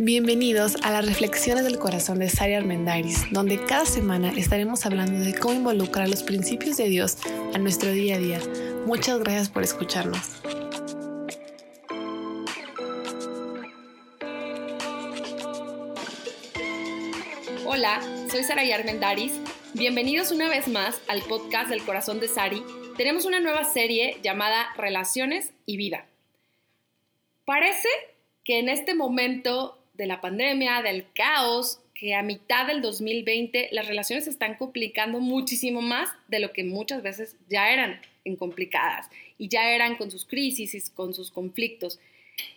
Bienvenidos a las Reflexiones del Corazón de Sari Armendariz, donde cada semana estaremos hablando de cómo involucrar los principios de Dios a nuestro día a día. Muchas gracias por escucharnos. Hola, soy Sara Armendariz. Bienvenidos una vez más al podcast del Corazón de Sari. Tenemos una nueva serie llamada Relaciones y Vida. Parece que en este momento de la pandemia, del caos, que a mitad del 2020 las relaciones se están complicando muchísimo más de lo que muchas veces ya eran complicadas y ya eran con sus crisis y con sus conflictos.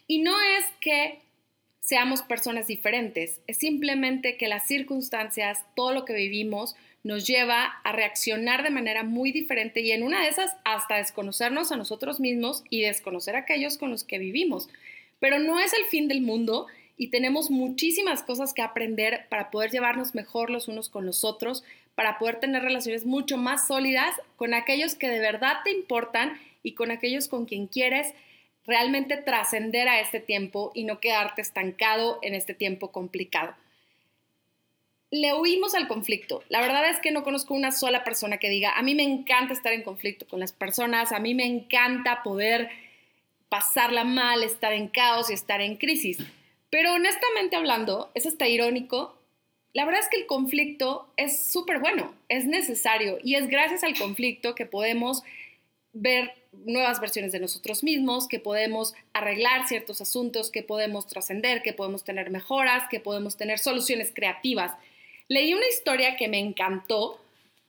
Y no es que seamos personas diferentes, es simplemente que las circunstancias, todo lo que vivimos, nos lleva a reaccionar de manera muy diferente y en una de esas hasta desconocernos a nosotros mismos y desconocer a aquellos con los que vivimos. Pero no es el fin del mundo y tenemos muchísimas cosas que aprender para poder llevarnos mejor los unos con los otros, para poder tener relaciones mucho más sólidas con aquellos que de verdad te importan y con aquellos con quien quieres realmente trascender a este tiempo y no quedarte estancado en este tiempo complicado. Le huimos al conflicto. La verdad es que no conozco una sola persona que diga, a mí me encanta estar en conflicto con las personas, a mí me encanta poder pasarla mal, estar en caos y estar en crisis. Pero honestamente hablando, es hasta irónico. La verdad es que el conflicto es súper bueno, es necesario y es gracias al conflicto que podemos ver nuevas versiones de nosotros mismos, que podemos arreglar ciertos asuntos, que podemos trascender, que podemos tener mejoras, que podemos tener soluciones creativas. Leí una historia que me encantó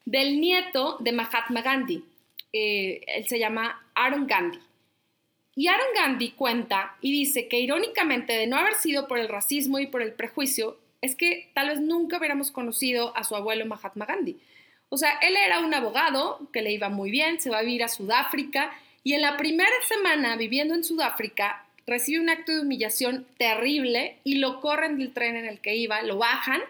del nieto de Mahatma Gandhi. Eh, él se llama Aaron Gandhi. Y Aaron Gandhi cuenta y dice que irónicamente de no haber sido por el racismo y por el prejuicio, es que tal vez nunca hubiéramos conocido a su abuelo Mahatma Gandhi. O sea, él era un abogado que le iba muy bien, se va a vivir a Sudáfrica y en la primera semana viviendo en Sudáfrica recibe un acto de humillación terrible y lo corren del tren en el que iba, lo bajan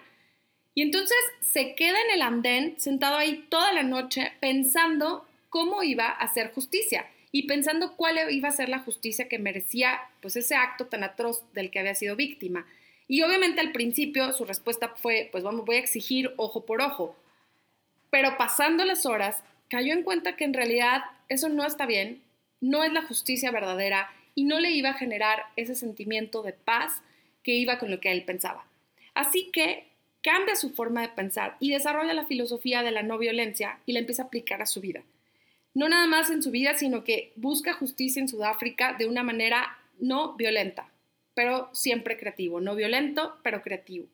y entonces se queda en el andén sentado ahí toda la noche pensando cómo iba a hacer justicia y pensando cuál iba a ser la justicia que merecía pues ese acto tan atroz del que había sido víctima. Y obviamente al principio su respuesta fue, pues vamos, voy a exigir ojo por ojo. Pero pasando las horas, cayó en cuenta que en realidad eso no está bien, no es la justicia verdadera y no le iba a generar ese sentimiento de paz que iba con lo que él pensaba. Así que cambia su forma de pensar y desarrolla la filosofía de la no violencia y la empieza a aplicar a su vida no nada más en su vida, sino que busca justicia en Sudáfrica de una manera no violenta, pero siempre creativo, no violento, pero creativo.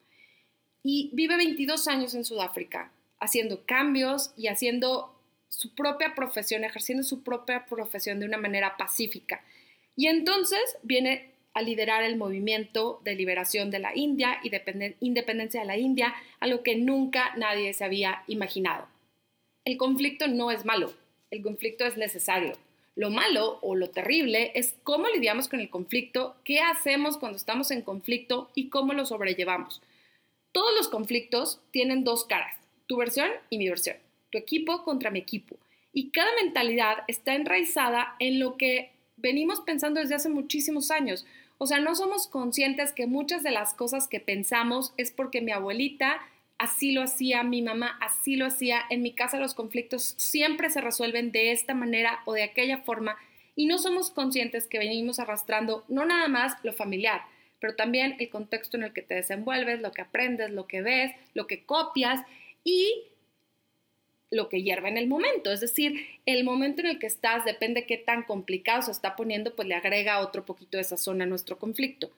Y vive 22 años en Sudáfrica, haciendo cambios y haciendo su propia profesión, ejerciendo su propia profesión de una manera pacífica. Y entonces viene a liderar el movimiento de liberación de la India y de independencia de la India, algo que nunca nadie se había imaginado. El conflicto no es malo, el conflicto es necesario. Lo malo o lo terrible es cómo lidiamos con el conflicto, qué hacemos cuando estamos en conflicto y cómo lo sobrellevamos. Todos los conflictos tienen dos caras, tu versión y mi versión, tu equipo contra mi equipo. Y cada mentalidad está enraizada en lo que venimos pensando desde hace muchísimos años. O sea, no somos conscientes que muchas de las cosas que pensamos es porque mi abuelita así lo hacía mi mamá, así lo hacía. En mi casa los conflictos siempre se resuelven de esta manera o de aquella forma y no somos conscientes que venimos arrastrando no nada más lo familiar, pero también el contexto en el que te desenvuelves, lo que aprendes, lo que ves, lo que copias y lo que hierve en el momento. Es decir, el momento en el que estás, depende de qué tan complicado se está poniendo, pues le agrega otro poquito de esa zona a nuestro conflicto.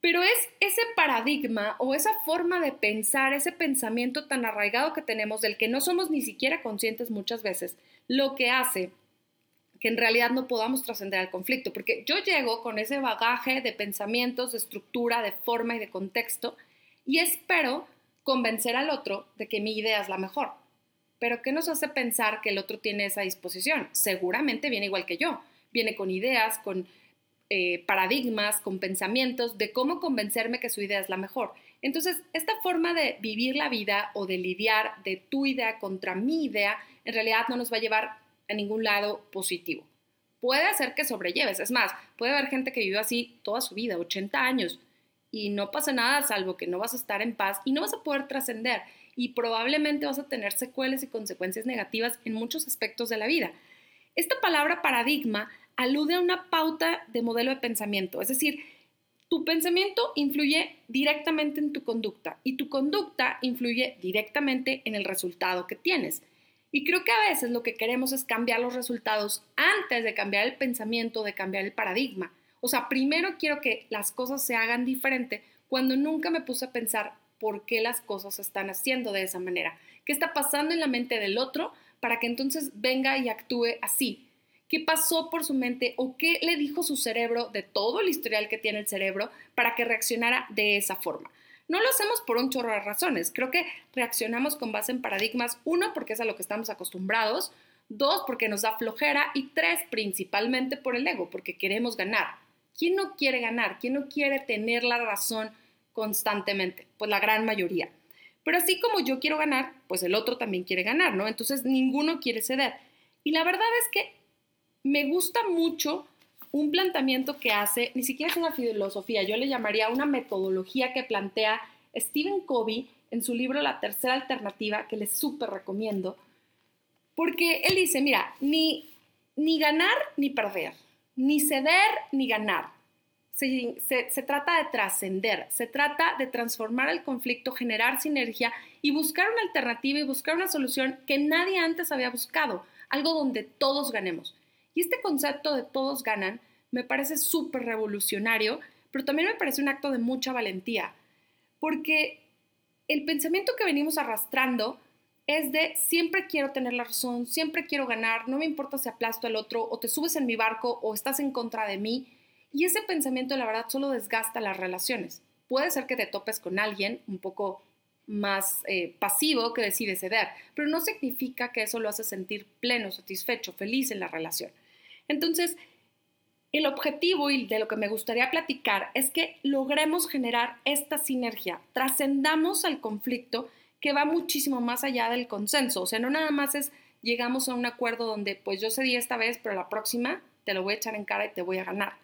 Pero es ese paradigma o esa forma de pensar, ese pensamiento tan arraigado que tenemos del que no somos ni siquiera conscientes muchas veces, lo que hace que en realidad no podamos trascender al conflicto, porque yo llego con ese bagaje de pensamientos, de estructura, de forma y de contexto y espero convencer al otro de que mi idea es la mejor. Pero ¿qué nos hace pensar que el otro tiene esa disposición? Seguramente viene igual que yo, viene con ideas, con eh, paradigmas, con pensamientos de cómo convencerme que su idea es la mejor. Entonces, esta forma de vivir la vida o de lidiar de tu idea contra mi idea, en realidad no nos va a llevar a ningún lado positivo. Puede hacer que sobrelleves, es más, puede haber gente que vivió así toda su vida, 80 años, y no pasa nada salvo que no vas a estar en paz y no vas a poder trascender y probablemente vas a tener secuelas y consecuencias negativas en muchos aspectos de la vida. Esta palabra paradigma alude a una pauta de modelo de pensamiento, es decir, tu pensamiento influye directamente en tu conducta y tu conducta influye directamente en el resultado que tienes. Y creo que a veces lo que queremos es cambiar los resultados antes de cambiar el pensamiento, de cambiar el paradigma. O sea, primero quiero que las cosas se hagan diferente cuando nunca me puse a pensar por qué las cosas se están haciendo de esa manera. ¿Qué está pasando en la mente del otro para que entonces venga y actúe así? ¿Qué pasó por su mente o qué le dijo su cerebro de todo el historial que tiene el cerebro para que reaccionara de esa forma? No lo hacemos por un chorro de razones. Creo que reaccionamos con base en paradigmas. Uno, porque es a lo que estamos acostumbrados. Dos, porque nos da flojera. Y tres, principalmente por el ego, porque queremos ganar. ¿Quién no quiere ganar? ¿Quién no quiere tener la razón constantemente? Pues la gran mayoría. Pero así como yo quiero ganar, pues el otro también quiere ganar, ¿no? Entonces ninguno quiere ceder. Y la verdad es que me gusta mucho un planteamiento que hace, ni siquiera es una filosofía, yo le llamaría una metodología que plantea Stephen Covey en su libro La Tercera Alternativa, que les súper recomiendo, porque él dice, mira, ni, ni ganar ni perder, ni ceder ni ganar. Se, trata de trascender, se trata de transformar el conflicto, generar sinergia y buscar una alternativa y buscar una solución que nadie antes había buscado, algo donde todos ganemos. Y este concepto de todos ganan me parece súper revolucionario, pero también me parece un acto de mucha valentía, porque el pensamiento que venimos arrastrando es de siempre quiero tener la razón, siempre quiero ganar, no me importa si aplasto al otro o te subes en mi barco o estás en contra de mí. Y ese pensamiento, la verdad, solo desgasta las relaciones. Puede ser que te topes con alguien un poco más eh, pasivo que decide ceder, pero no significa que eso lo hace sentir pleno, satisfecho, feliz en la relación. Entonces, el objetivo y de lo que me gustaría platicar es que logremos generar esta sinergia, trascendamos al conflicto que va muchísimo más allá del consenso. O sea, no nada más es llegamos a un acuerdo donde pues yo cedí esta vez, pero la próxima te lo voy a echar en cara y te voy a ganar.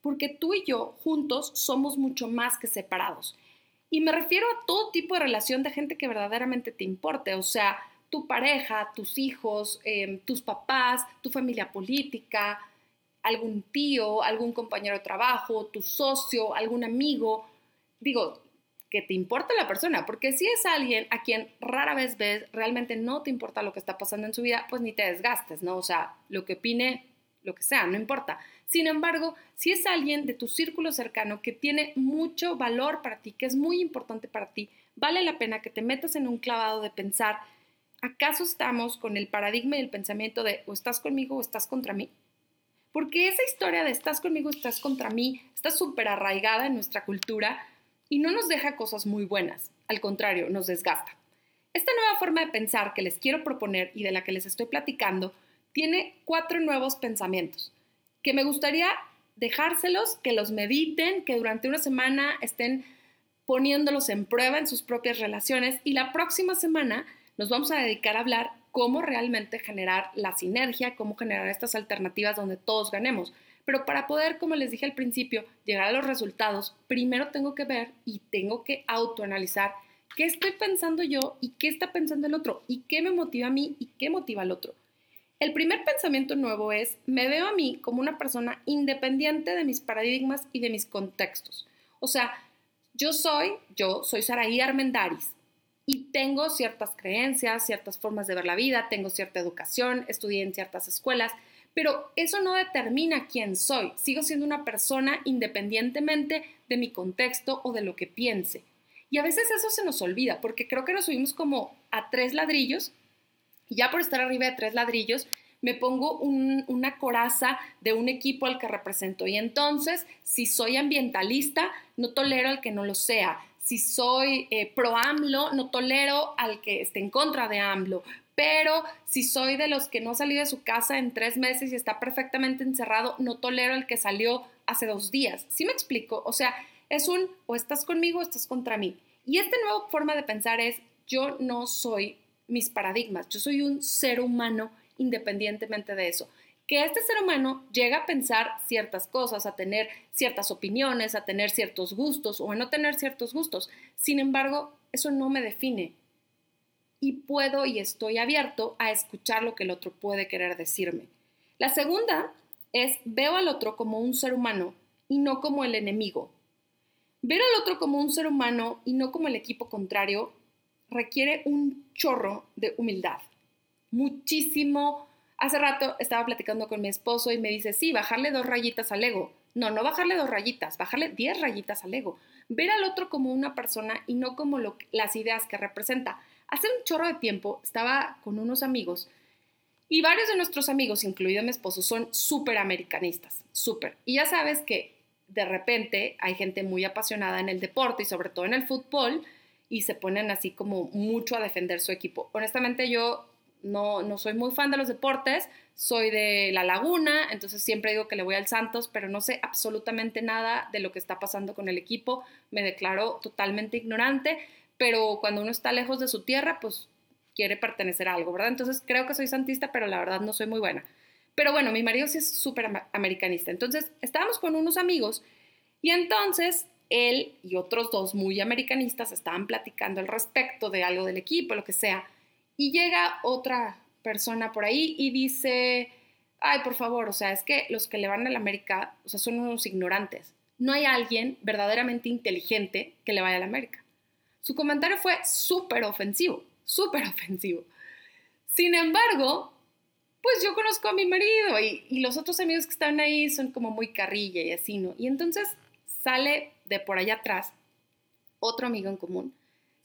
Porque tú y yo juntos somos mucho más que separados. Y me refiero a todo tipo de relación de gente que verdaderamente te importe, o sea, tu pareja, tus hijos, em, tus papás, tu familia política, algún tío, algún compañero de trabajo, tu socio, algún amigo. Digo, que te importa la persona, porque si es alguien a quien rara vez ves, realmente no te importa lo que está pasando en su vida, pues ni te desgastes, ¿no? O sea, lo que opine, lo que sea, no importa. Sin embargo, si es alguien de tu círculo cercano que tiene mucho valor para ti, que es muy importante para ti, vale la pena que te metas en un clavado de pensar, ¿acaso estamos con el paradigma y el pensamiento de o estás conmigo o estás contra mí? Porque esa historia de estás conmigo, estás contra mí, está súper arraigada en nuestra cultura y no nos deja cosas muy buenas, al contrario, nos desgasta. Esta nueva forma de pensar que les quiero proponer y de la que les estoy platicando tiene cuatro nuevos pensamientos que me gustaría dejárselos, que los mediten, que durante una semana estén poniéndolos en prueba en sus propias relaciones y la próxima semana nos vamos a dedicar a hablar cómo realmente generar la sinergia, cómo generar estas alternativas donde todos ganemos. Pero para poder, como les dije al principio, llegar a los resultados, primero tengo que ver y tengo que autoanalizar qué estoy pensando yo y qué está pensando el otro y qué me motiva a mí y qué motiva al otro. El primer pensamiento nuevo es, me veo a mí como una persona independiente de mis paradigmas y de mis contextos. O sea, yo soy, yo soy Saraí Armendaris tengo ciertas creencias, ciertas formas de ver la vida, tengo cierta educación, estudié en ciertas escuelas, pero eso no determina quién soy. Sigo siendo una persona independientemente de mi contexto o de lo que piense. Y a veces eso se nos olvida, porque creo que nos subimos como a tres ladrillos, y ya por estar arriba de tres ladrillos, me pongo una coraza de un equipo al que represento. Y entonces, si soy ambientalista, no tolero al que no lo sea. Si soy eh, pro AMLO, no tolero al que esté en contra de AMLO pero si soy de los que no salió de su casa en tres meses y está perfectamente encerrado, no tolero el que salió hace dos días. ¿Sí me explico? O sea, es un o estás conmigo o estás contra mí. Y esta nueva forma de pensar es, yo no soy mis paradigmas, yo soy un ser humano independientemente de eso. Que este ser humano llega a pensar ciertas cosas, a tener ciertas opiniones, a tener ciertos gustos o a no tener ciertos gustos. Sin embargo, eso no me define. Y puedo y estoy abierto a escuchar lo que el otro puede querer decirme. La segunda es veo al otro como un ser humano y no como el enemigo. Ver al otro como un ser humano y no como el equipo contrario requiere un chorro de humildad. Muchísimo Hace rato estaba platicando con mi esposo y me dice, sí, bajarle dos rayitas al ego. No, no bajarle dos rayitas, bajarle diez rayitas al ego. Ver al otro como una persona y no como las ideas que representa. Hace un chorro de tiempo estaba con unos amigos y varios de nuestros amigos, incluido mi esposo, son súper americanistas, súper. Y ya sabes que de repente hay gente muy apasionada en el deporte y sobre todo en el fútbol y se ponen así como mucho a defender su equipo. Honestamente yo no, no soy muy fan de los deportes, soy de La Laguna, entonces siempre digo que le voy al Santos, pero no sé absolutamente nada de lo que está pasando con el equipo, me declaro totalmente ignorante, pero cuando uno está lejos de su tierra, pues quiere pertenecer a algo, ¿verdad? Entonces creo que soy santista, pero la verdad no soy muy buena. Pero bueno, mi marido sí es súper americanista. Entonces estábamos con unos amigos y entonces él y otros dos muy americanistas estaban platicando al respecto de algo del equipo, lo que sea. Y llega otra persona por ahí y dice, ay, por favor, o sea, es que los que le van a la América, o sea, son unos ignorantes. No hay alguien verdaderamente inteligente que le vaya a la América. Su comentario fue súper ofensivo, súper ofensivo. Sin embargo, pues yo conozco a mi marido y, y, los otros amigos que están ahí son como muy carrilla y así, ¿no? Y entonces sale de por allá atrás otro amigo en común,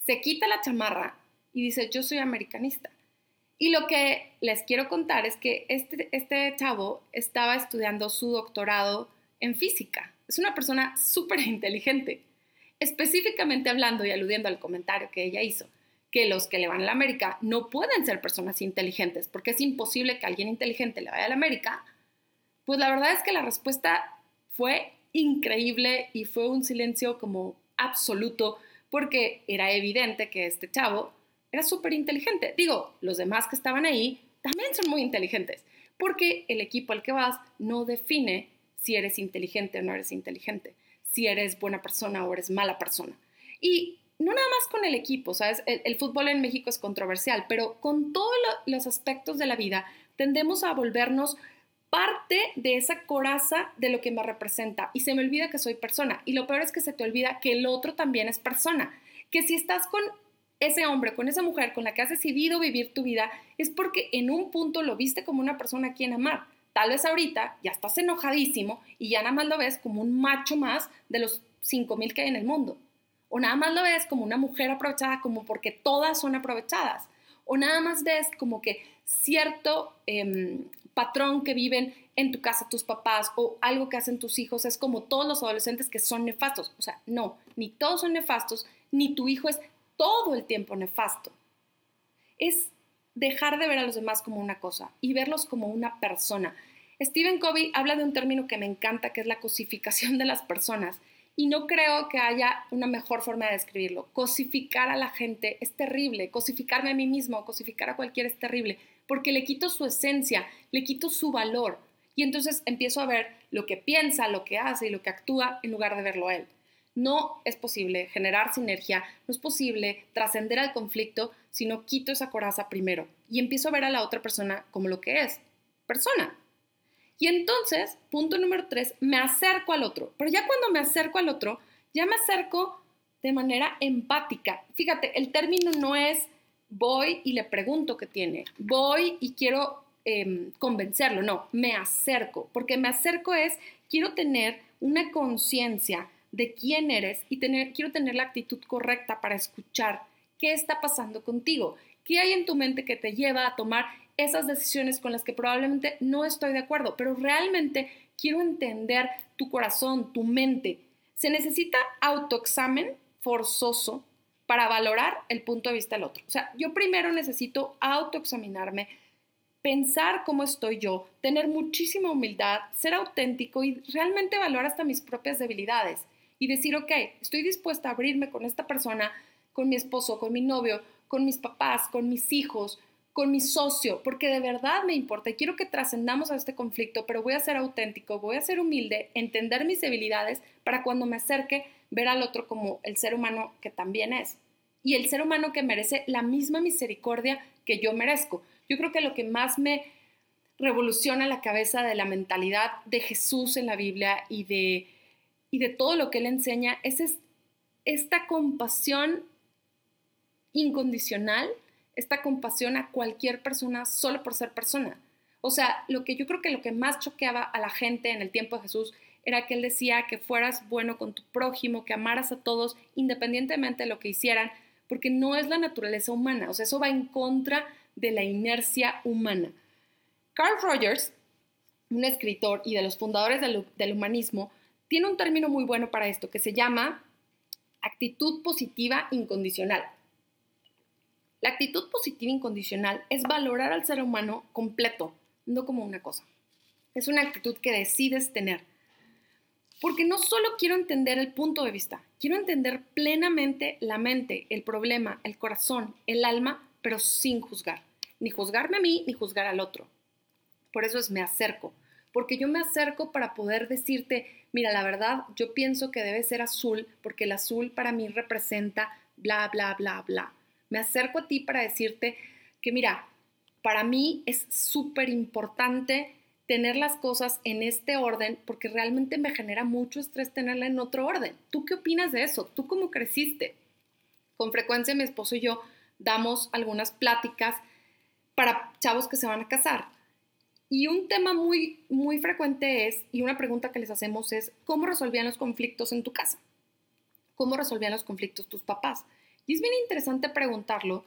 se quita la chamarra y dice, yo soy americanista. Y lo que les quiero contar es que este, este chavo estaba estudiando su doctorado en física. Es una persona súper inteligente. Específicamente hablando y aludiendo al comentario que ella hizo, que los que le van a la América no pueden ser personas inteligentes, porque es imposible que alguien inteligente le vaya a la América, pues la verdad es que la respuesta fue increíble y fue un silencio como absoluto, porque era evidente que este chavo era súper inteligente. Digo, los demás que estaban ahí también son muy inteligentes, porque el equipo al que vas no define si eres inteligente o no eres inteligente, si eres buena persona o eres mala persona. Y no nada más con el equipo, ¿sabes? El, fútbol en México es controversial, pero con todos los aspectos de la vida tendemos a volvernos parte de esa coraza de lo que me representa y se me olvida que soy persona. Y lo peor es que se te olvida que el otro también es persona, que si estás con ese hombre, con esa mujer con la que has decidido vivir tu vida, es porque en un punto lo viste como una persona a quien amar. Tal vez ahorita ya estás enojadísimo y ya nada más lo ves como un macho más de los 5.000 que hay en el mundo. O nada más lo ves como una mujer aprovechada, como porque todas son aprovechadas. O nada más ves como que cierto em, patrón que viven en tu casa tus papás o algo que hacen tus hijos es como todos los adolescentes que son nefastos. O sea, no, ni todos son nefastos, ni tu hijo es todo el tiempo nefasto. Es dejar de ver a los demás como una cosa y verlos como una persona. Stephen Covey habla de un término que me encanta, que es la cosificación de las personas. Y no creo que haya una mejor forma de describirlo. Cosificar a la gente es terrible. Cosificarme a mí mismo, cosificar a cualquiera es terrible, porque le quito su esencia, le quito su valor. Y entonces empiezo a ver lo que piensa, lo que hace y lo que actúa en lugar de verlo a él. No es posible generar sinergia, no es posible trascender al conflicto si no quito esa coraza primero y empiezo a ver a la otra persona como lo que es, persona. Y entonces, punto número tres, me acerco al otro. Pero ya cuando me acerco al otro, ya me acerco de manera empática. Fíjate, el término no es voy y le pregunto qué tiene, voy y quiero em, convencerlo, no, me acerco, porque me acerco es, quiero tener una conciencia de quién eres y quiero tener la actitud correcta para escuchar qué está pasando contigo, qué hay en tu mente que te lleva a tomar esas decisiones con las que probablemente no estoy de acuerdo, pero realmente quiero entender tu corazón, tu mente. Se necesita autoexamen forzoso para valorar el punto de vista del otro. O sea, yo primero necesito autoexaminarme, pensar cómo estoy yo, tener muchísima humildad, ser auténtico y realmente valorar hasta mis propias debilidades y decir, ok, estoy dispuesta a abrirme con esta persona, con mi esposo, con mi novio, con mis papás, con mis hijos, con mi socio, porque de verdad me importa y quiero que trascendamos a este conflicto, pero voy a ser auténtico, voy a ser humilde, entender mis debilidades para cuando me acerque ver al otro como el ser humano que también es y el ser humano que merece la misma misericordia que yo merezco. Yo creo que lo que más me revoluciona la cabeza de la mentalidad de Jesús en la Biblia y de, y de todo lo que él enseña es esta compasión incondicional esta compasión a cualquier persona solo por ser persona. O sea, lo que yo creo que lo que más choqueaba a la gente en el tiempo de Jesús era que él decía que fueras bueno con tu prójimo, que amaras a todos independientemente de lo que hicieran, porque no es la naturaleza humana, o sea, eso va en contra de la inercia humana. Carl Rogers, un escritor y de los fundadores del, humanismo, tiene un término muy bueno para esto que se llama actitud positiva incondicional. La actitud positiva incondicional es valorar al ser humano completo, no como una cosa. Es una actitud que decides tener. Porque no solo quiero entender el punto de vista, quiero entender plenamente la mente, el problema, el corazón, el alma, pero sin juzgar. Ni juzgarme a mí, ni juzgar al otro. Por eso es me acerco. Porque yo me acerco para poder decirte, mira, la verdad, yo pienso que debe ser azul, porque el azul para mí representa bla, bla, bla, bla me acerco a ti para decirte que mira, para mí es súper importante tener las cosas en este orden porque realmente me genera mucho estrés tenerla en otro orden. ¿Tú qué opinas de eso? ¿Tú cómo creciste? Con frecuencia mi esposo y yo damos algunas pláticas para chavos que se van a casar. Y un tema muy, muy frecuente es, y una pregunta que les hacemos es, ¿cómo resolvían los conflictos en tu casa? ¿Cómo resolvían los conflictos tus papás? Y es bien interesante preguntarlo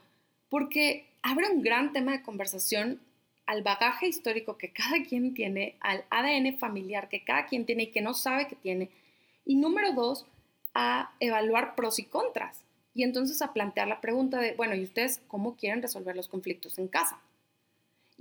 porque abre un gran tema de conversación al bagaje histórico que cada quien tiene, al ADN familiar que cada quien tiene y que no sabe que tiene. Y número dos, a evaluar pros y contras. Y entonces a plantear la pregunta de, bueno, ¿y ustedes cómo quieren resolver los conflictos en casa?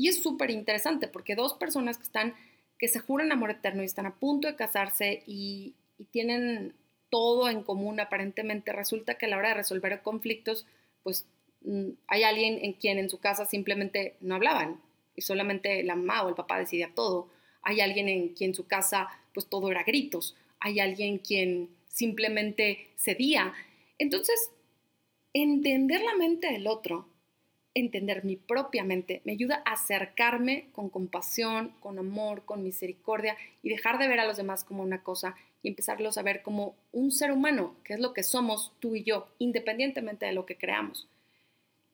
Y es súper interesante porque dos personas que están, que se juran amor eterno y están a punto de casarse y, tienen todo en común aparentemente, resulta que a la hora de resolver conflictos, pues mm, hay alguien en quien en su casa simplemente no hablaban y solamente la mamá o el papá decidía todo. Hay alguien en quien en su casa pues todo era gritos. Hay alguien quien simplemente cedía. Entonces, entender la mente del otro, entender mi propia mente, me ayuda a acercarme con compasión, con amor, con misericordia y dejar de ver a los demás como una cosa y empezarlos a ver como un ser humano, que es lo que somos tú y yo, independientemente de lo que creamos.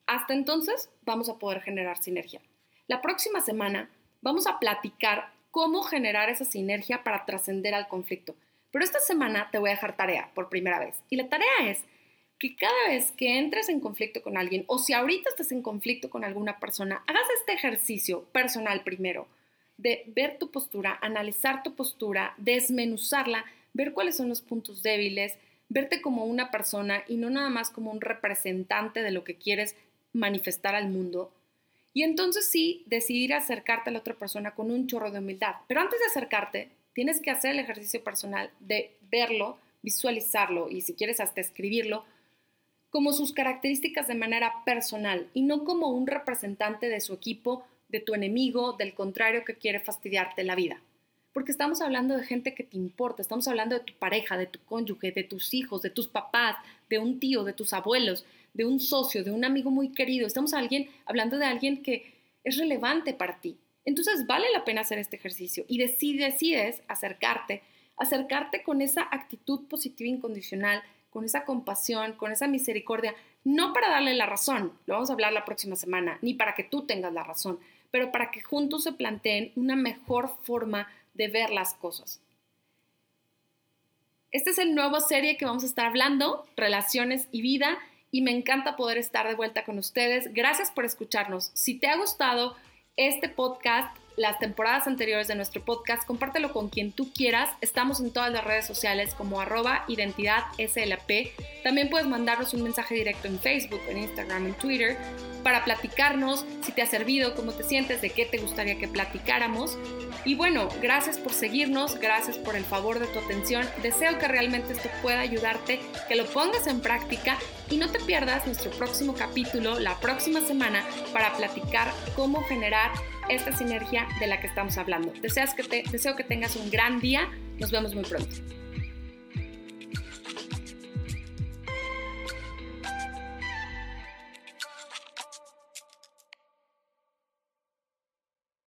Hasta entonces vamos a poder generar sinergia. La próxima semana vamos a platicar cómo generar esa sinergia para trascender al conflicto. Pero esta semana te voy a dejar tarea por primera vez. Y la tarea es que cada vez que entres en conflicto con alguien o si ahorita estás en conflicto con alguna persona, hagas este ejercicio personal primero de ver tu postura, analizar tu postura, desmenuzarla ver cuáles son los puntos débiles, verte como una persona y no nada más como un representante de lo que quieres manifestar al mundo. Y entonces sí, decidir acercarte a la otra persona con un chorro de humildad. Pero antes de acercarte, tienes que hacer el ejercicio personal de verlo, visualizarlo y si quieres hasta escribirlo como sus características de manera personal y no como un representante de su equipo, de tu enemigo, del contrario que quiere fastidiarte la vida porque estamos hablando de gente que te importa, estamos hablando de tu pareja, de tu cónyuge, de tus hijos, de tus papás, de un tío, de tus abuelos, de un socio, de un amigo muy querido. Estamos alguien, hablando de alguien que es relevante para ti. Entonces vale la pena hacer este ejercicio y decides acercarte, acercarte con esa actitud positiva incondicional, con esa compasión, con esa misericordia, no para darle la razón, lo vamos a hablar la próxima semana, ni para que tú tengas la razón, pero para que juntos se planteen una mejor forma de ver las cosas. Esta es el nuevo serie que vamos a estar hablando, relaciones y vida, y me encanta poder estar de vuelta con ustedes. Gracias por escucharnos. Si te ha gustado este podcast, las temporadas anteriores de nuestro podcast, compártelo con quien tú quieras. Estamos en todas las redes sociales como arroba identidad SLP. También puedes mandarnos un mensaje directo en Facebook, en Instagram, en Twitter para platicarnos si te ha servido, cómo te sientes, de qué te gustaría que platicáramos. Y bueno, gracias por seguirnos, gracias por el favor de tu atención. Deseo que realmente esto pueda ayudarte, que lo pongas en práctica y no te pierdas nuestro próximo capítulo la próxima semana para platicar cómo generar esta sinergia de la que estamos hablando. Deseas que te, deseo que tengas un gran día. Nos vemos muy pronto.